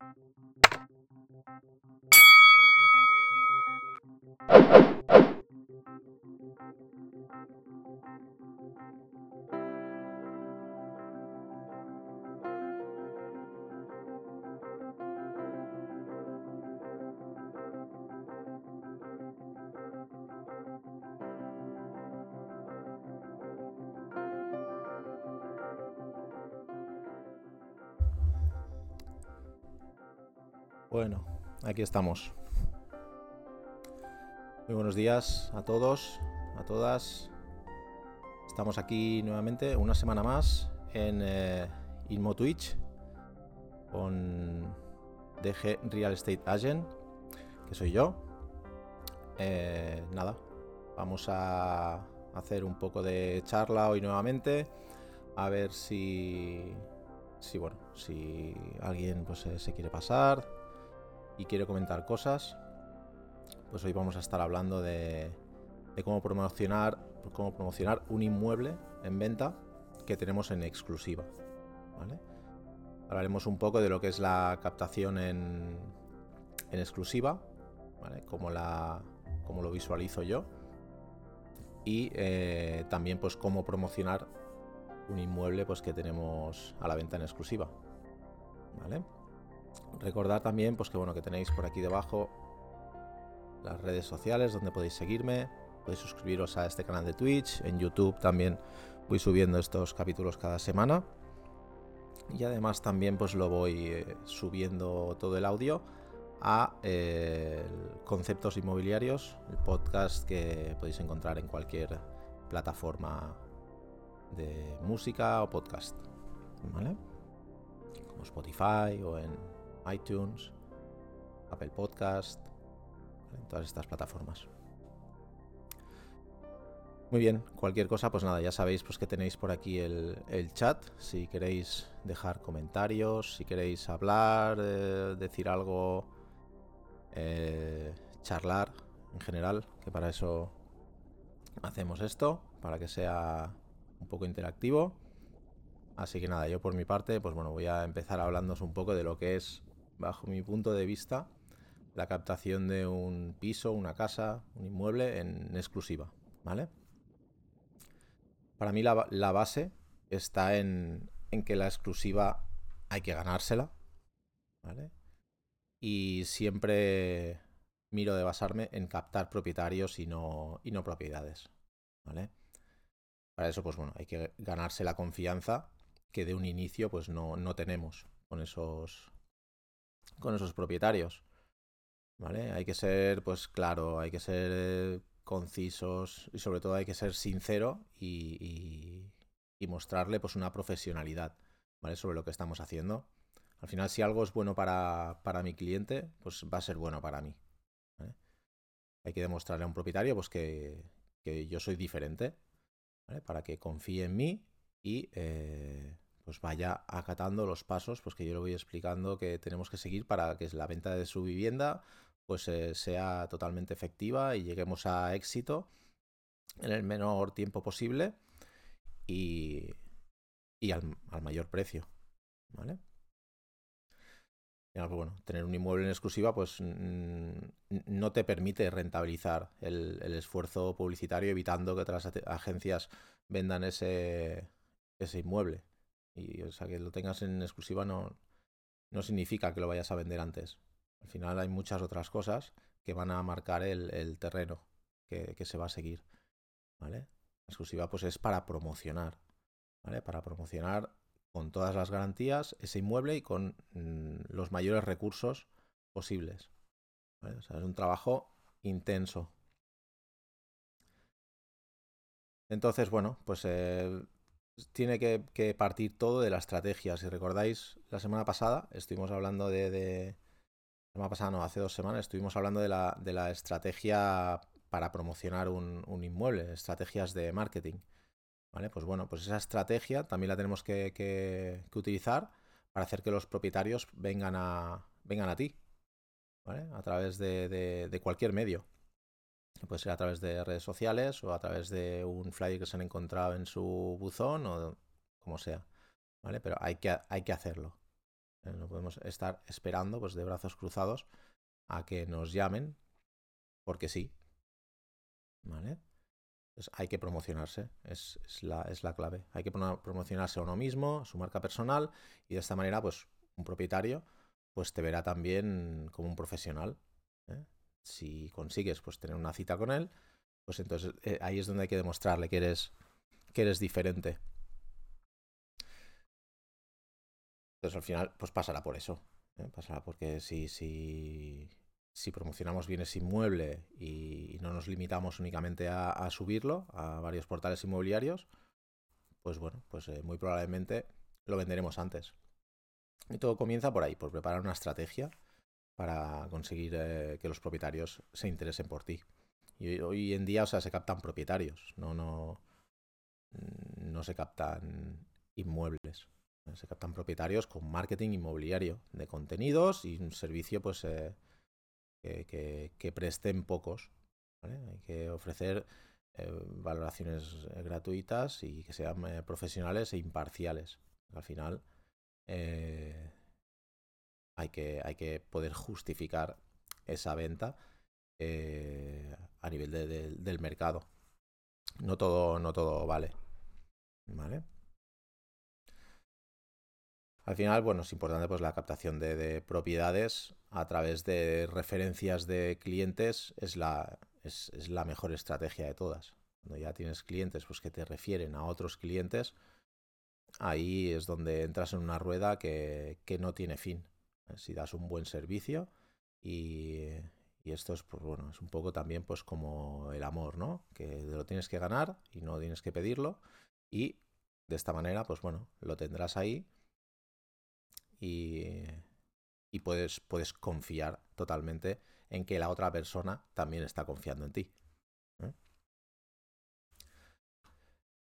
you. Bueno, aquí estamos. Muy buenos días a todos, a todas. Estamos aquí nuevamente una semana más en eh, Inmo Twitch con DG Real Estate Agent, que soy yo. Eh, nada, vamos a hacer un poco de charla hoy nuevamente, a ver si, si bueno, si alguien pues, se quiere pasar, y quiere comentar cosas, pues hoy vamos a estar hablando de, cómo promocionar cómo promocionar un inmueble en venta que tenemos en exclusiva. Hablaremos un poco de lo que es la captación en, exclusiva, ¿vale? cómo, la, cómo lo visualizo yo y eh, también pues cómo promocionar un inmueble pues que tenemos a la venta en exclusiva. Recordad también pues que bueno que tenéis por aquí debajo las redes sociales donde podéis seguirme, podéis suscribiros a este canal de Twitch, en YouTube también voy subiendo estos capítulos cada semana. Y además también pues lo voy eh, subiendo todo el audio a eh, Conceptos Inmobiliarios, el podcast que podéis encontrar en cualquier plataforma de música o podcast, ¿vale? Como Spotify o en iTunes, Apple Podcast, todas estas plataformas. Muy bien, cualquier cosa, pues nada, ya sabéis pues que tenéis por aquí el, chat, si queréis dejar comentarios, si queréis hablar, eh, decir algo, eh, charlar en general, que para eso hacemos esto, para que sea un poco interactivo. Así que nada, yo por mi parte, pues bueno, voy a empezar hablándoos un poco de lo que es bajo mi punto de vista, la captación de un piso, una casa, un inmueble en exclusiva, ¿vale? Para mí la, base está en, que la exclusiva hay que ganársela, ¿vale? Y siempre miro de basarme en captar propietarios y no, y no propiedades, ¿vale? Para eso, pues bueno, hay que ganarse la confianza que de un inicio pues no, no tenemos con esos, con esos propietarios. ¿Vale? Hay que ser, pues claro, hay que ser eh, concisos y sobre todo hay que ser sincero y, y, mostrarle pues una profesionalidad, ¿vale? Sobre lo que estamos haciendo. Al final, si algo es bueno para, para mi cliente, pues va a ser bueno para mí. Hay que demostrarle a un propietario pues que, que yo soy diferente. Para que confíe en mí y eh, pues vaya acatando los pasos pues que yo le voy explicando que tenemos que seguir para que la venta de su vivienda pues eh, sea totalmente efectiva y lleguemos a éxito en el menor tiempo posible y, y al, mayor precio. ¿Vale? Bueno, tener un inmueble en exclusiva pues no te permite rentabilizar el, el, esfuerzo publicitario evitando que otras agencias vendan ese, ese inmueble. Y o sea, que lo tengas en exclusiva no, no significa que lo vayas a vender antes. Al final hay muchas otras cosas que van a marcar el, terreno que, se va a seguir. ¿Vale? La exclusiva pues es para promocionar. ¿Vale? Para promocionar con todas las garantías ese inmueble y con mm, los mayores recursos posibles. Es un trabajo intenso. Entonces, bueno, pues eh, tiene que, partir todo de la estrategia. Si recordáis, la semana pasada estuvimos hablando de, La semana pasada, no, hace dos semanas estuvimos hablando de la, de la estrategia para promocionar un, inmueble, estrategias de marketing. ¿Vale? Pues bueno, pues esa estrategia también la tenemos que, utilizar para hacer que los propietarios vengan a, ti. ¿Vale? A través de cualquier medio. Puede ser a través de redes sociales o a través de un flyer que se han encontrado en su buzón o como sea. ¿Vale? Pero hay que, hay que hacerlo. ¿eh? No podemos estar esperando pues, de brazos cruzados a que nos llamen porque sí. ¿Vale? hay que promocionarse, es, la, es, la, clave. Hay que promocionarse a uno mismo, a su marca personal, y de esta manera, pues, un propietario, pues te verá también como un profesional. ¿eh? Si consigues, pues, tener una cita con él, pues entonces eh, ahí es donde hay que demostrarle que eres, que eres diferente. Entonces al final, pues pasará por eso. ¿eh? Pasará porque si, si, si promocionamos bienes inmuebles y, no nos limitamos únicamente a, subirlo a varios portales inmobiliarios, pues bueno, pues eh, muy probablemente lo venderemos antes. Y todo comienza por ahí, por preparar una estrategia para conseguir eh, que los propietarios se interesen por ti. Y hoy en día, o sea, se captan propietarios, no, no, no se captan inmuebles. Se captan propietarios con marketing inmobiliario de contenidos y un servicio pues eh, que, presten pocos. Hay que ofrecer eh, valoraciones eh, gratuitas y que sean profesionales e imparciales. Al final hay, que, hay que poder justificar esa venta a nivel del mercado. No todo, no todo vale. ¿Vale? Al final, bueno, es importante pues la captación de, propiedades a través de referencias de clientes es la, es, la mejor estrategia de todas. Cuando ya tienes clientes pues, que te refieren a otros clientes, ahí es donde entras en una rueda que, no tiene fin. Si das un buen servicio y, esto es, pues, bueno, es un poco también pues como el amor, ¿no? Que lo tienes que ganar y no tienes que pedirlo. Y de esta manera, pues bueno, lo tendrás ahí y, puedes, puedes confiar totalmente en que la otra persona también está confiando en ti. ¿eh?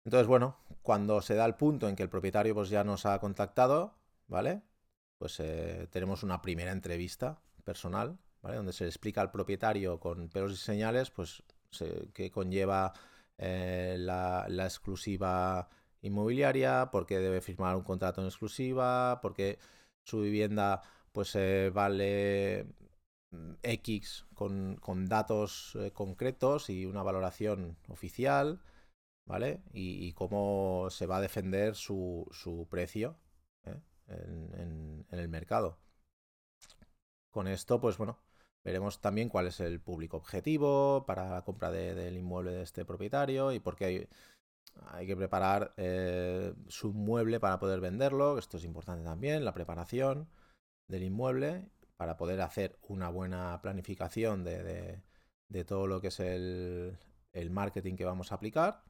Entonces, bueno, cuando se da el punto en que el propietario pues, ya nos ha contactado, ¿vale? Pues eh, tenemos una primera entrevista personal, ¿vale? Donde se le explica al propietario con pelos y señales, pues, que conlleva eh, la, exclusiva inmobiliaria, porque debe firmar un contrato en exclusiva, porque su vivienda pues eh, vale mm, X con, datos concretos y una valoración oficial, ¿vale? Y, cómo se va a defender su, precio en, el mercado. Con esto, pues bueno, veremos también cuál es el público objetivo para la compra del inmueble de este propietario y por qué hay, que preparar eh, su inmueble para poder venderlo. Esto es importante también, la preparación del inmueble para poder hacer una buena planificación de, todo lo que es el, marketing que vamos a aplicar.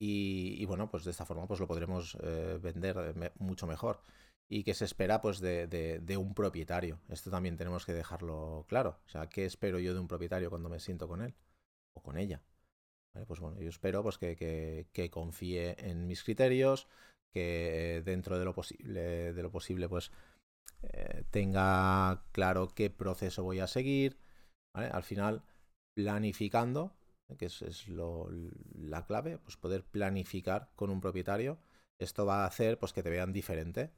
Y, bueno, pues de esta forma pues lo podremos eh, vender mucho mejor. Y que se espera pues de, de, un propietario. Esto también tenemos que dejarlo claro. O sea, ¿qué espero yo de un propietario cuando me siento con él o con ella? Pues bueno, yo espero pues, que, confíe en mis criterios, que dentro de lo posible, de lo posible pues, eh, tenga claro qué proceso voy a seguir. Al final, planificando, que es, la clave, pues poder planificar con un propietario. Esto va a hacer pues, que te vean diferente.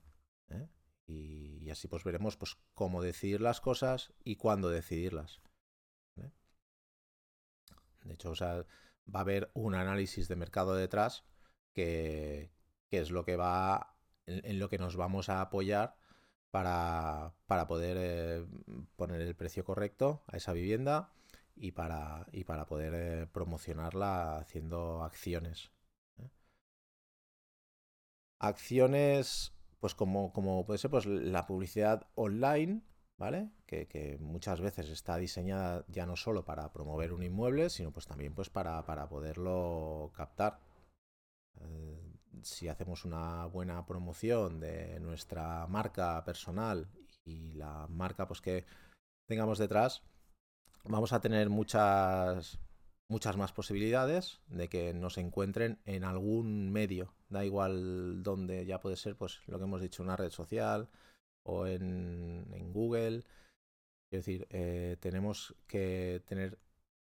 ¿eh? Y, así pues veremos pues, cómo decidir las cosas y cuándo decidirlas. De hecho, va a haber un análisis de mercado detrás que, es lo que va en, lo que nos vamos a apoyar para, poder eh, poner el precio correcto a esa vivienda y para, y para poder eh, promocionarla haciendo acciones. ¿eh? Acciones, pues como, como puede ser pues, la publicidad online, ¿vale? Que, muchas veces está diseñada ya no solo para promover un inmueble, sino pues también pues para, poderlo captar. Eh, si hacemos una buena promoción de nuestra marca personal y la marca pues que tengamos detrás, vamos a tener muchas muchas más posibilidades de que nos encuentren en algún medio, da igual dónde, ya puede ser pues lo que hemos dicho, una red social, o en, Google. Es decir, eh, tenemos que tener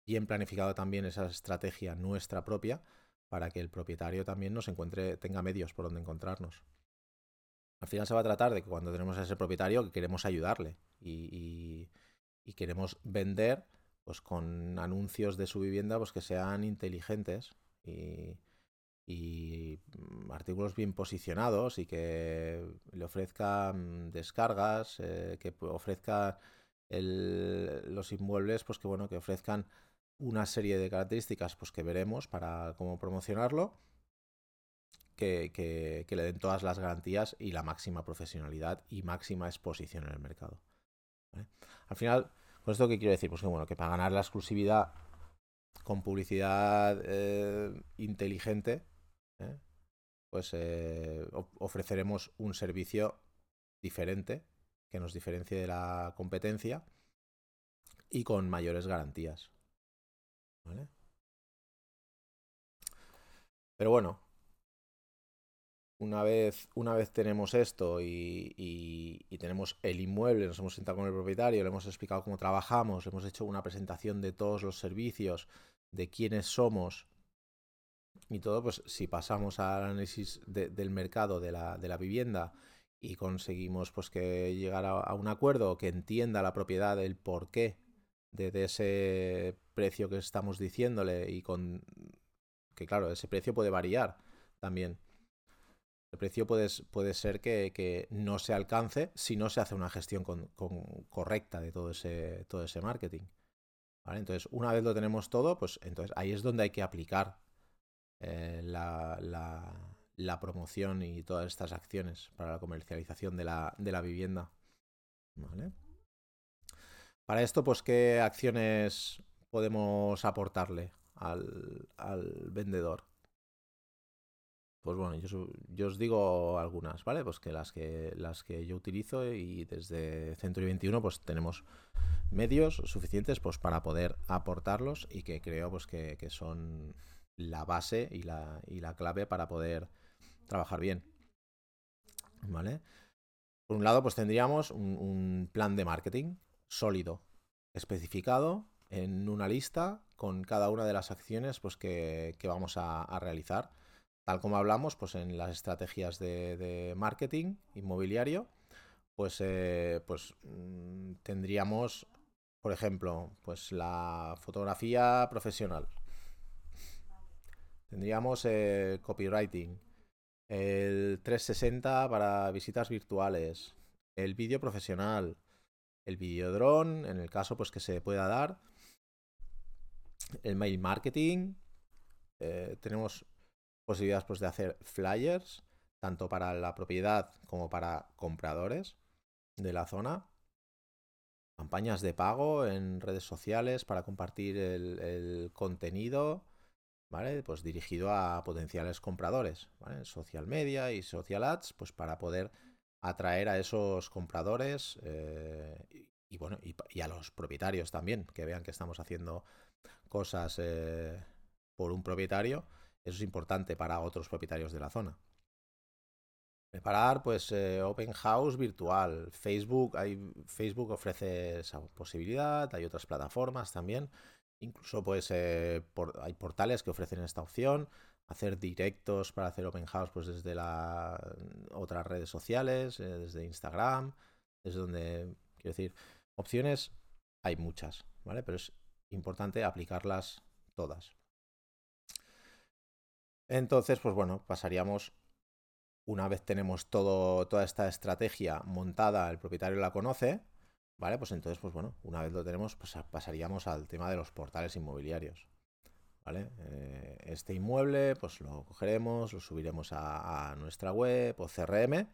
bien planificado también esa estrategia nuestra propia para que el propietario también nos encuentre, tenga medios por donde encontrarnos. al final se va a tratar de que cuando tenemos a ese propietario que queremos ayudarle y, queremos vender pues con anuncios de su vivienda pues que sean inteligentes y, mm, artículos bien posicionados y que le ofrezcan descargas, eh, que ofrezca los inmuebles, pues que bueno, que ofrezcan una serie de características pues que veremos para cómo promocionarlo que, le den todas las garantías y la máxima profesionalidad y máxima exposición en el mercado. Al final, ¿con esto qué quiero decir? Pues que bueno, que para ganar la exclusividad con publicidad eh, inteligente, ¿eh? pues eh, ofreceremos un servicio diferente que nos diferencie de la competencia y con mayores garantías. Pero bueno, una vez, una vez tenemos esto y, tenemos el inmueble, nos hemos sentado con el propietario, le hemos explicado cómo trabajamos, le hemos hecho una presentación de todos los servicios, de quiénes somos y todo, pues si pasamos al análisis del mercado de la, de la, vivienda y conseguimos pues que llegar a, un acuerdo que entienda la propiedad el porqué de, de ese precio que estamos diciéndole y con que claro, ese precio puede variar también el precio puede, puede ser que, no se alcance si no se hace una gestión correcta de todo ese, todo ese marketing. Entonces, una vez lo tenemos todo, pues entonces ahí es donde hay que aplicar eh, la, la, promoción y todas estas acciones para la comercialización de la, de la vivienda. Para esto, pues, ¿qué acciones podemos aportarle al, al vendedor? Pues bueno, yo, os digo algunas, ¿vale? Pues que las que las que yo utilizo y desde Century 21 pues tenemos medios suficientes pues para poder aportarlos y que creo pues que, son la base y la, y la clave para poder trabajar bien. ¿Vale? Por un lado, pues tendríamos un, plan de marketing sólido, especificado en una lista con cada una de las acciones pues, que, vamos a realizar tal como hablamos, pues en las estrategias de, marketing inmobiliario, pues, eh, pues mm, tendríamos, por ejemplo, pues la fotografía profesional. Tendríamos el copywriting, el 360 para visitas virtuales, el vídeo profesional, el videodrone, en el caso pues que se pueda dar, el mail marketing, eh, tenemos posibilidades pues, de hacer flyers, tanto para la propiedad como para compradores de la zona. Campañas de pago en redes sociales para compartir el, contenido, ¿vale? Pues dirigido a potenciales compradores. Social media y social ads, pues para poder atraer a esos compradores eh, y, bueno, y, a los propietarios también, que vean que estamos haciendo cosas eh, por un propietario eso es importante para otros propietarios de la zona. Preparar, pues, eh, Open House virtual. Facebook, hay, Facebook ofrece esa posibilidad, hay otras plataformas también. Incluso, pues, eh, hay portales que ofrecen esta opción. Hacer directos para hacer Open House, pues, desde las otras redes sociales, eh, desde Instagram, desde donde, quiero decir, opciones hay muchas, ¿vale? Pero es importante aplicarlas todas. Entonces, pues bueno, pasaríamos, una vez tenemos todo, toda esta estrategia montada, el propietario la conoce, ¿vale? Pues entonces, pues bueno, una vez lo tenemos, pues pasaríamos al tema de los portales inmobiliarios. ¿Vale? Eh, este inmueble, pues lo cogeremos, lo subiremos a, nuestra web o CRM,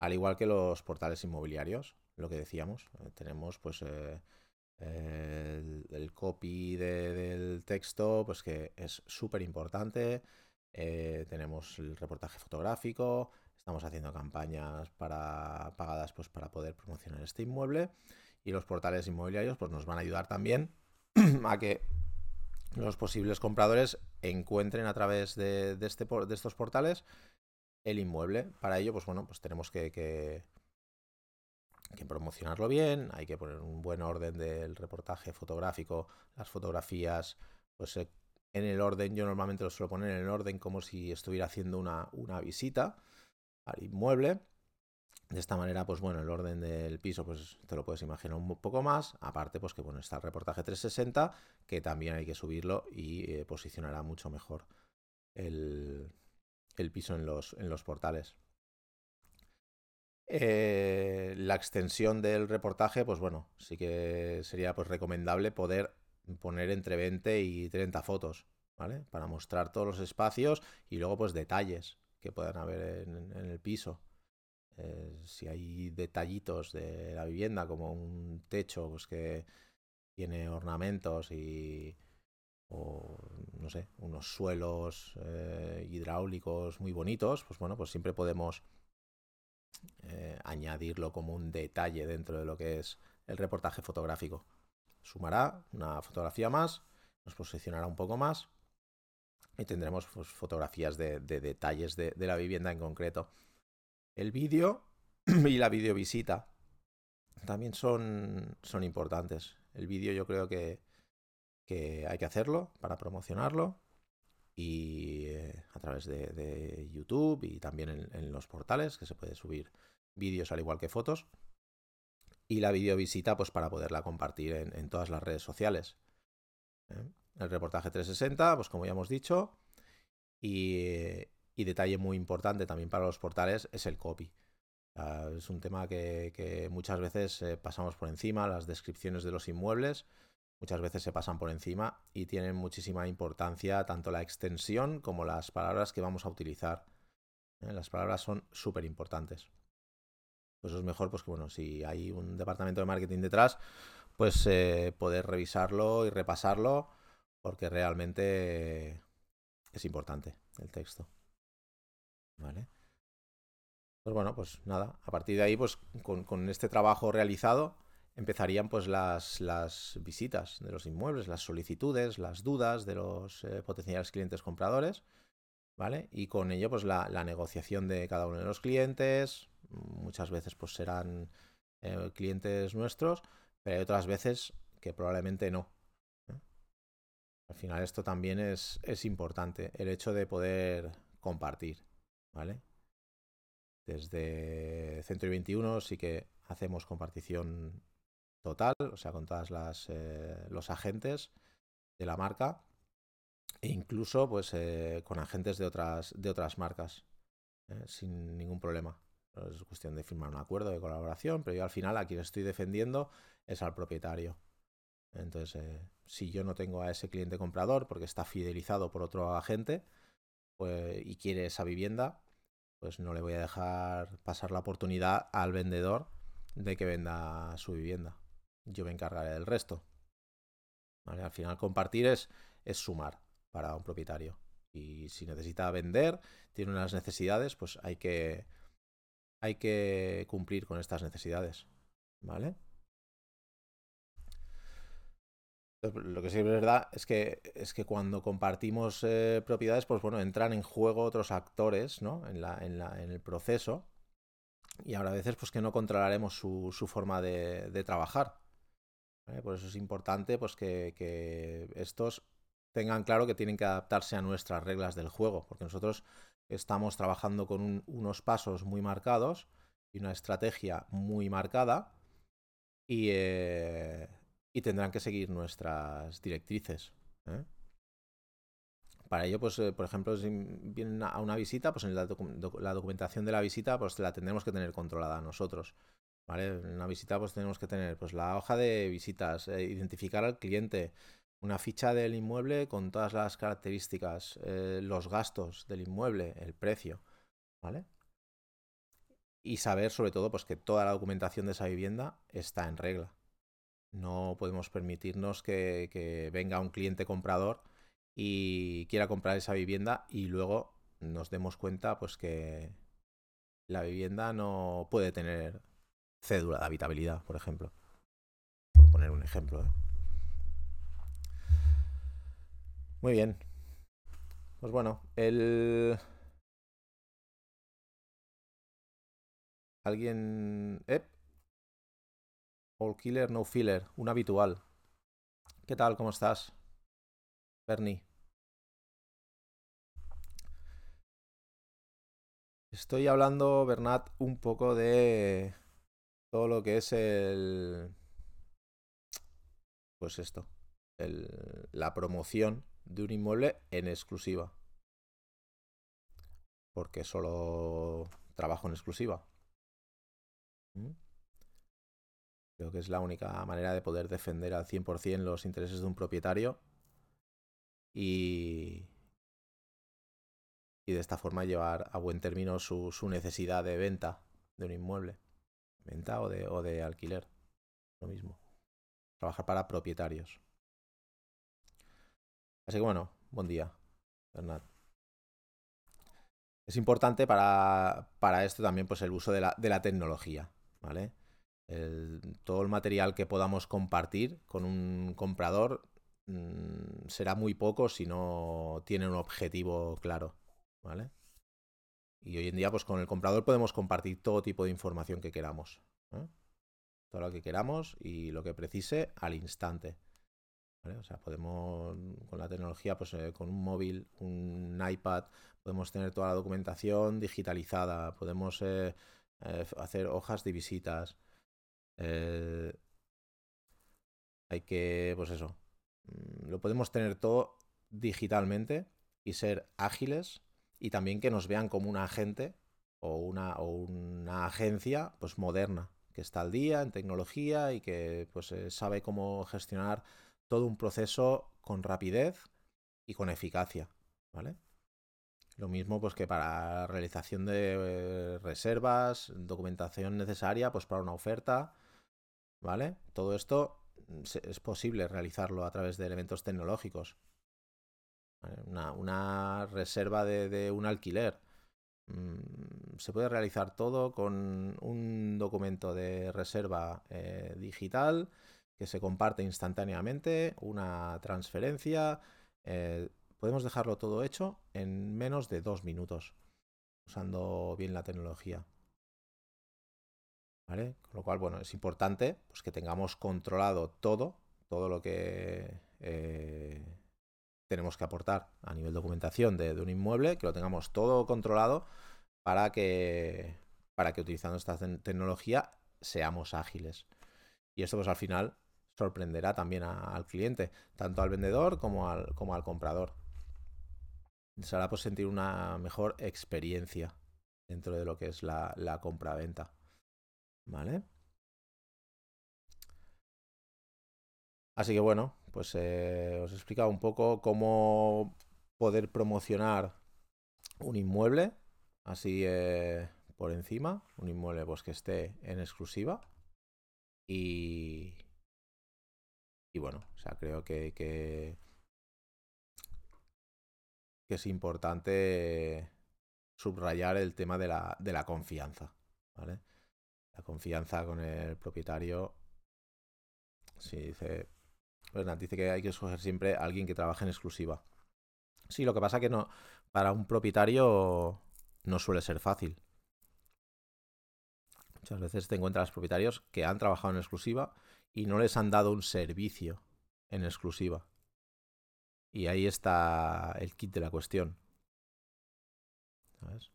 al igual que los portales inmobiliarios, lo que decíamos. Eh, tenemos pues eh, el, copy del texto, pues que es súper importante. Eh, tenemos el reportaje fotográfico, estamos haciendo campañas para, pagadas pues, para poder promocionar este inmueble y los portales inmobiliarios pues, nos van a ayudar también a que los posibles compradores encuentren a través de, este, de estos portales el inmueble. Para ello, pues bueno, pues tenemos que, que, promocionarlo bien, hay que poner un buen orden del reportaje fotográfico, las fotografías, pues eh, en el orden, yo normalmente lo suelo poner en el orden como si estuviera haciendo una, visita al inmueble. De esta manera, pues bueno, el orden del piso, pues te lo puedes imaginar un poco más. Aparte, pues que bueno, está el reportaje 360, que también hay que subirlo y eh, posicionará mucho mejor el, piso en los, en los portales. Eh, la extensión del reportaje, pues bueno, sí que sería pues recomendable poder poner entre 20 y 30 fotos, ¿vale? Para mostrar todos los espacios y luego pues detalles que puedan haber en el piso. Eh, si hay detallitos de la vivienda, como un techo pues que tiene ornamentos y o no sé, unos suelos eh, hidráulicos muy bonitos, pues bueno, pues siempre podemos eh, añadirlo como un detalle dentro de lo que es el reportaje fotográfico. Sumará una fotografía más, nos posicionará un poco más y tendremos pues, fotografías de, detalles de, la vivienda en concreto. El vídeo y la videovisita también son, son importantes. El vídeo yo creo que, que, hay que hacerlo para promocionarlo y eh, a través de, YouTube y también en, los portales que se puede subir vídeos al igual que fotos y la videovisita pues para poderla compartir en, todas las redes sociales. ¿eh? El reportaje 360 pues como ya hemos dicho y, detalle muy importante también para los portales es el copy. es un tema que, muchas veces eh, pasamos por encima, las descripciones de los inmuebles muchas veces se pasan por encima y tienen muchísima importancia tanto la extensión como las palabras que vamos a utilizar. ¿eh? Las palabras son súper importantes. Pues es mejor, pues que bueno, si hay un departamento de marketing detrás, pues eh, poder revisarlo y repasarlo, porque realmente es importante el texto. ¿Vale? Pues bueno, pues nada, a partir de ahí, pues con, este trabajo realizado, empezarían pues las, las, visitas de los inmuebles, las solicitudes, las dudas de los eh, potenciales clientes compradores, ¿vale? Y con ello pues la, negociación de cada uno de los clientes, muchas veces pues serán eh, clientes nuestros, pero hay otras veces que probablemente no. ¿eh? Al final esto también es, es importante, el hecho de poder compartir. ¿vale? Desde Centro 21 sí que hacemos compartición total, o sea, con todas las eh, los agentes de la marca e incluso pues con agentes de otras de otras marcas sin ningún problema. Es cuestión de firmar un acuerdo de colaboración, pero yo al final a quien estoy defendiendo es al propietario. Entonces, si yo no tengo a ese cliente comprador porque está fidelizado por otro agente, pues, y quiere esa vivienda, pues no le voy a dejar pasar la oportunidad al vendedor de que venda su vivienda. Yo me encargaré del resto. Al final compartir es, es sumar para un propietario. Y si necesita vender, tiene unas necesidades, pues hay que, hay que cumplir con estas necesidades. ¿Vale? Lo que sí es verdad es que, es que cuando compartimos eh, propiedades, pues bueno, entran en juego otros actores, ¿no? En, la, en, la, en el proceso. Y ahora a veces pues que no controlaremos su, su forma de, trabajar. Por eso es importante pues que, que, estos tengan claro que tienen que adaptarse a nuestras reglas del juego, porque nosotros estamos trabajando con unos pasos muy marcados y una estrategia muy marcada. Y, eh, y tendrán que seguir nuestras directrices. ¿eh? Para ello, pues, eh, por ejemplo, si vienen a una visita, pues en la, documentación de la visita, pues la tendremos que tener controlada nosotros. En una visita, pues tenemos que tener pues, la hoja de visitas, identificar al cliente, una ficha del inmueble con todas las características, los gastos del inmueble, el precio, ¿vale? Y saber sobre todo pues que toda la documentación de esa vivienda está en regla. No podemos permitirnos que, venga un cliente comprador y quiera comprar esa vivienda y luego nos demos cuenta pues que la vivienda no puede tener cédula de habitabilidad, por ejemplo. Por poner un ejemplo. ¿eh? Muy bien. Pues bueno, el... ¿Alguien... Eh, All killer, no filler, un habitual. ¿Qué tal? ¿Cómo estás? Bernie. Estoy hablando, Bernat, un poco de todo lo que es el... Pues esto, el, la promoción de un inmueble en exclusiva. Porque solo trabajo en exclusiva. ¿Mm? Creo que es la única manera de poder defender al 100% los intereses de un propietario y, y de esta forma llevar a buen término su, su necesidad de venta de un inmueble. Venta o de, o de alquiler. Lo mismo. Trabajar para propietarios. Así que bueno, buen día, Bernat. Es importante para, para, esto también pues, el uso de la, de la tecnología, ¿vale? Todo el material que podamos compartir con un comprador mmm, será muy poco si no tiene un objetivo claro, ¿vale? Y hoy en día, pues con el comprador podemos compartir todo tipo de información que queramos. ¿eh? Todo lo que queramos y lo que precise al instante. O sea, podemos, con la tecnología, pues eh, con un móvil, un iPad, podemos tener toda la documentación digitalizada, podemos eh, eh, hacer hojas de visitas. Hay que, pues eso, mm, lo podemos tener todo digitalmente y ser ágiles y también que nos vean como un agente o una, o una agencia pues moderna, que está al día en tecnología y que pues sabe cómo gestionar todo un proceso con rapidez y con eficacia, ¿vale? Lo mismo pues que para realización de eh, reservas, documentación necesaria pues para una oferta, ¿vale? Todo esto mm, es posible realizarlo a través de elementos tecnológicos. Una, reserva de, de, un alquiler. Mm, se puede realizar todo con un documento de reserva eh, digital que se comparte instantáneamente, una transferencia. Eh, podemos dejarlo todo hecho en menos de dos minutos, usando bien la tecnología. ¿Vale? Con lo cual, bueno, es importante pues, que tengamos controlado todo, todo lo que eh, tenemos que aportar a nivel documentación de, un inmueble, que lo tengamos todo controlado para que, para que utilizando esta tecnología seamos ágiles. Y esto pues al final sorprenderá también al cliente, tanto al vendedor como al, como al comprador. Se hará pues sentir una mejor experiencia dentro de lo que es la, la compra-venta. ¿Vale? Así que bueno, pues eh, os he explicado un poco cómo poder promocionar un inmueble, así eh, por encima, un inmueble pues que esté en exclusiva. Y, y bueno, o sea, creo que, que, es importante subrayar el tema de la, de la confianza, ¿vale? La confianza con el propietario. Si dice, Bernat dice que hay que escoger siempre a alguien que trabaje en exclusiva. Sí, lo que pasa que no, para un propietario no suele ser fácil. Muchas veces te encuentras propietarios que han trabajado en exclusiva y no les han dado un servicio en exclusiva. Y ahí está el kit de la cuestión. ¿Sabes?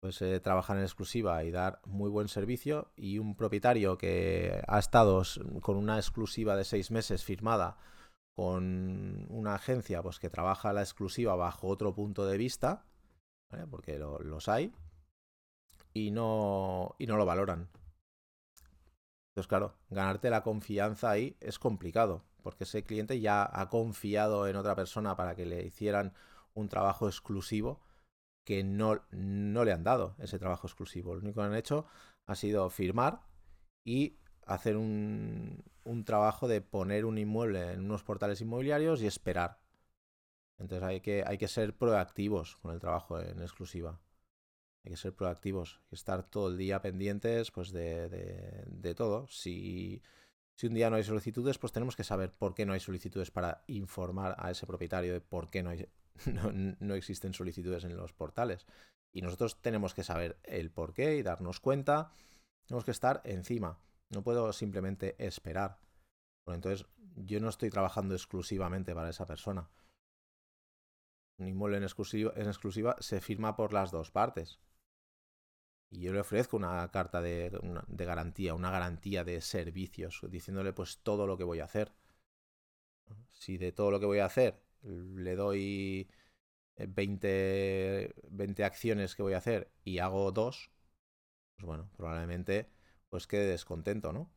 Pues eh, trabajar en exclusiva y dar muy buen servicio y un propietario que ha estado con una exclusiva de seis meses firmada con una agencia pues que trabaja la exclusiva bajo otro punto de vista, ¿vale? porque lo, los hay, y no, y no lo valoran. Entonces, claro, ganarte la confianza ahí es complicado, porque ese cliente ya ha confiado en otra persona para que le hicieran un trabajo exclusivo que no, no le han dado ese trabajo exclusivo. Lo único que han hecho ha sido firmar y hacer un, un trabajo de poner un inmueble en unos portales inmobiliarios y esperar. Entonces hay que, hay que ser proactivos con el trabajo en exclusiva hay que ser proactivos, que estar todo el día pendientes pues de, todo. Si, un día no hay solicitudes, pues tenemos que saber por qué no hay solicitudes para informar a ese propietario de por qué no, existen solicitudes en los portales. Y nosotros tenemos que saber el por qué y darnos cuenta. Tenemos que estar encima. No puedo simplemente esperar. Bueno, entonces yo no estoy trabajando exclusivamente para esa persona. Un inmueble en exclusiva se firma por las dos partes y yo le ofrezco una carta de, garantía, una garantía de servicios, diciéndole pues todo lo que voy a hacer. Si de todo lo que voy a hacer le doy 20, 20 acciones que voy a hacer y hago dos, pues bueno, probablemente pues quede descontento, ¿no?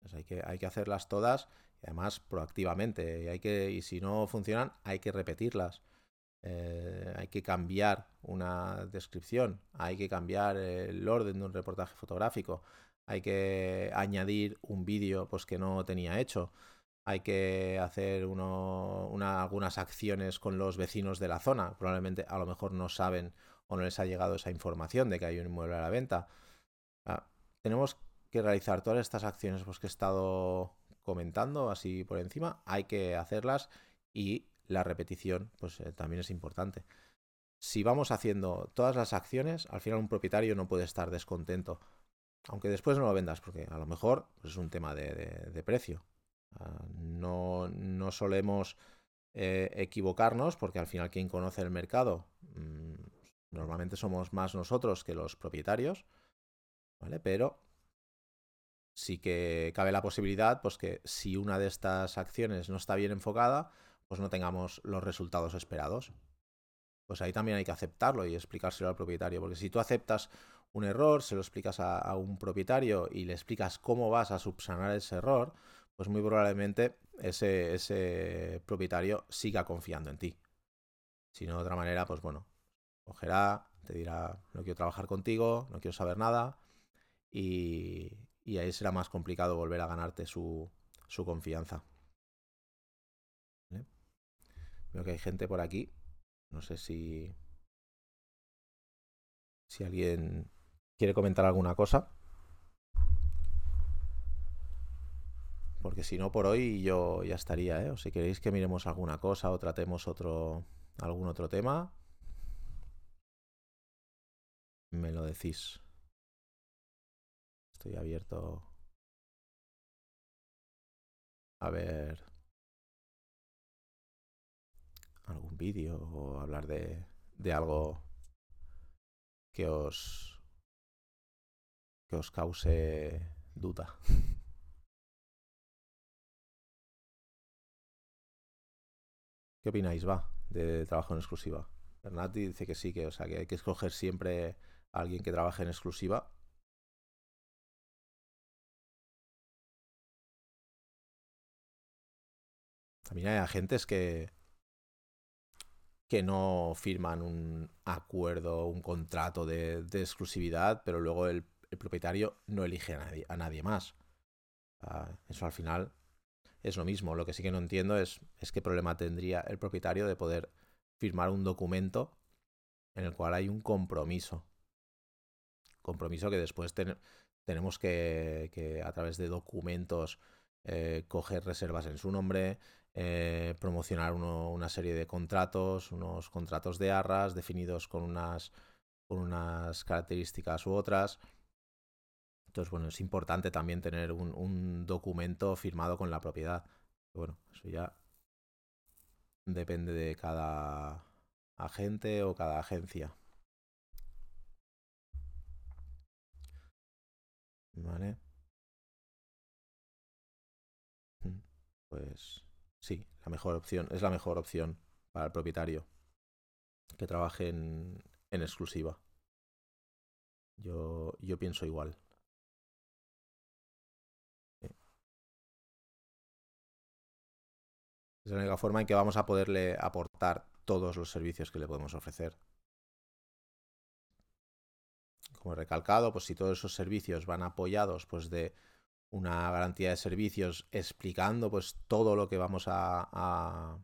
Pues hay, que, hay que hacerlas todas y además proactivamente. Hay que, y si no funcionan, hay que repetirlas. Eh, hay que cambiar una descripción, hay que cambiar el orden de un reportaje fotográfico, hay que añadir un vídeo pues, que no tenía hecho, hay que hacer algunas acciones con los vecinos de la zona. Probablemente a lo mejor no saben o no les ha llegado esa información de que hay un inmueble a la venta. Ah, tenemos que realizar todas estas acciones pues, que he estado comentando así por encima, hay que hacerlas y la repetición pues eh, también es importante. Si vamos haciendo todas las acciones, al final un propietario no puede estar descontento. Aunque después no lo vendas, porque a lo mejor pues, es un tema de, precio. Ah, no, no, solemos eh, equivocarnos, porque al final quien conoce el mercado mm, normalmente somos más nosotros que los propietarios, ¿vale? Pero sí que cabe la posibilidad, pues que si una de estas acciones no está bien enfocada, pues no tengamos los resultados esperados. Pues ahí también hay que aceptarlo y explicárselo al propietario, porque si tú aceptas un error, se lo explicas a, un propietario y le explicas cómo vas a subsanar ese error, pues muy probablemente ese, ese propietario siga confiando en ti. Si no, de otra manera, pues bueno, cogerá, te dirá, no quiero trabajar contigo, no quiero saber nada, y, y ahí será más complicado volver a ganarte su, su confianza. Veo que hay gente por aquí. No sé si. Si alguien quiere comentar alguna cosa. Porque si no, por hoy yo ya estaría, ¿eh? O si queréis que miremos alguna cosa o tratemos otro. algún otro tema. Me lo decís. Estoy abierto. A ver. Algún vídeo o hablar de, de algo que os que os cause duda. ¿Qué opináis, va, de trabajo en exclusiva? Bernati dice que sí, que, o sea, que hay que escoger siempre a alguien que trabaje en exclusiva. También hay agentes que, que no firman un acuerdo, un contrato de, exclusividad, pero luego el, propietario no elige a nadie, a nadie más. eso al final es lo mismo. Lo que sí que no entiendo es, es qué problema tendría el propietario de poder firmar un documento en el cual hay un compromiso. Compromiso que después tenemos que, a través de documentos eh, coger reservas en su nombre, eh, promocionar una serie de contratos, unos contratos de arras definidos con unas, con unas características u otras. Entonces, bueno, es importante también tener un, documento firmado con la propiedad. Bueno, eso ya depende de cada agente o cada agencia. Vale. Pues Sí, la mejor opción, es la mejor opción para el propietario que trabaje en, exclusiva. Yo, yo pienso igual. Es la única forma en que vamos a poderle aportar todos los servicios que le podemos ofrecer. Como he recalcado, pues si todos esos servicios van apoyados pues de una garantía de servicios explicando pues todo lo que vamos a, a,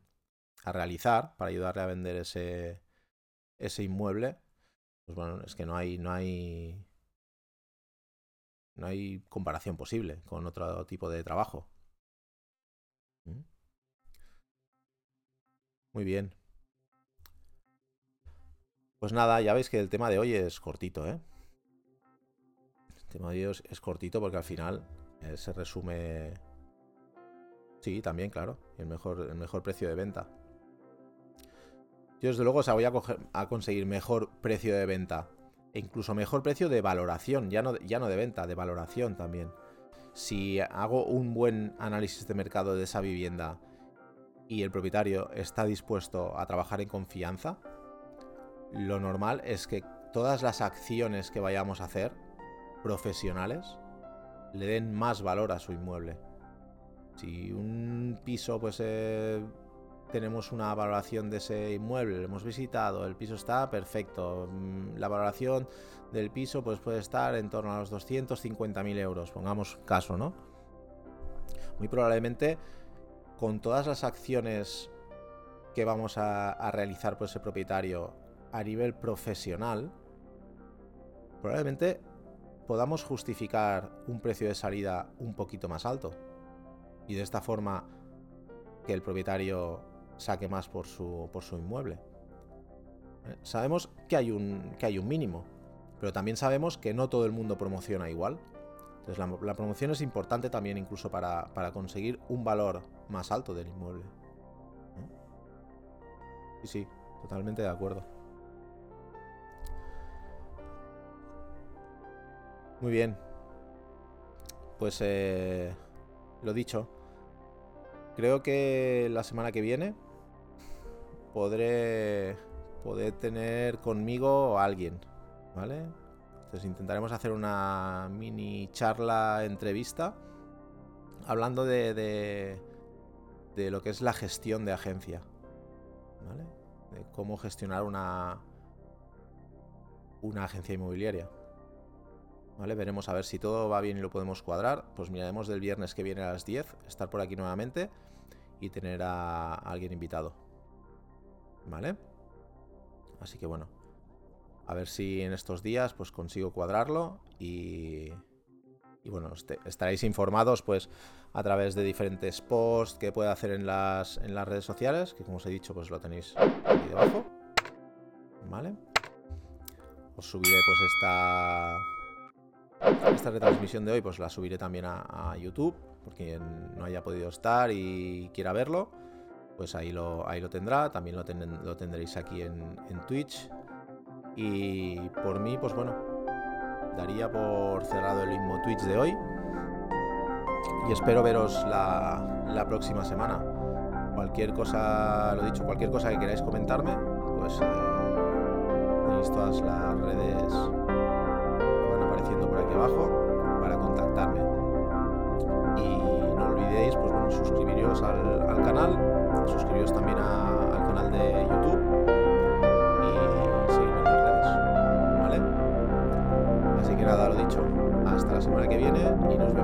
realizar para ayudarle a vender ese, ese inmueble, pues bueno, es que no hay, no hay, no hay comparación posible con otro tipo de trabajo. ¿Mm? Muy bien. Pues nada, ya veis que el tema de hoy es cortito, ¿eh? El tema de hoy es cortito porque al final eh, se resume... Sí, también, claro. El mejor, el mejor precio de venta. Yo desde luego o voy a, a conseguir mejor precio de venta e incluso mejor precio de valoración, ya no, ya no de venta, de valoración también. Si hago un buen análisis de mercado de esa vivienda y el propietario está dispuesto a trabajar en confianza, lo normal es que todas las acciones que vayamos a hacer, profesionales, le den más valor a su inmueble. Si un piso, pues eh, tenemos una valoración de ese inmueble, lo hemos visitado, el piso está perfecto, mm, la valoración del piso pues puede estar en torno a los 250.000 euros, pongamos caso, ¿no? Muy probablemente con todas las acciones que vamos a, realizar por ese propietario a nivel profesional, probablemente podamos justificar un precio de salida un poquito más alto. Y de esta forma que el propietario saque más por su, por su inmueble. Eh, sabemos que hay, un, que hay un mínimo, pero también sabemos que no todo el mundo promociona igual. Entonces la, promoción es importante también incluso para, conseguir un valor más alto del inmueble. Sí, sí, totalmente de acuerdo. Muy bien. Pues eh, lo dicho. Creo que la semana que viene podré tener conmigo a alguien, ¿vale? Entonces intentaremos hacer una mini charla entrevista hablando de, de, lo que es la gestión de agencia, ¿vale? De cómo gestionar una, una agencia inmobiliaria. ¿Vale? Veremos a ver si todo va bien y lo podemos cuadrar. Pues miraremos del viernes que viene a las 10, estar por aquí nuevamente y tener a alguien invitado. ¿Vale? Así que bueno, a ver si en estos días pues consigo cuadrarlo y, y bueno, este, estaréis informados pues a través de diferentes posts que pueda hacer en las, en las redes sociales, que como os he dicho pues lo tenéis aquí debajo. ¿Vale? Os subiré pues esta... Esta retransmisión de hoy pues la subiré también a, YouTube, porque no haya podido estar y quiera verlo pues ahí lo, ahí lo tendrá. También lo, lo tendréis aquí en, Twitch. Y por mí, pues bueno, daría por cerrado el mismo Twitch de hoy. Y espero veros la, próxima semana. Cualquier cosa, lo dicho, cualquier cosa que queráis comentarme, pues eh, tenéis todas las redes abajo para contactarme. Y no olvidéis, pues bueno, suscribiros al canal suscribiros también al canal de YouTube y seguirme en las redes, ¿vale? Así que nada, lo dicho, hasta la semana que viene y nos vemos.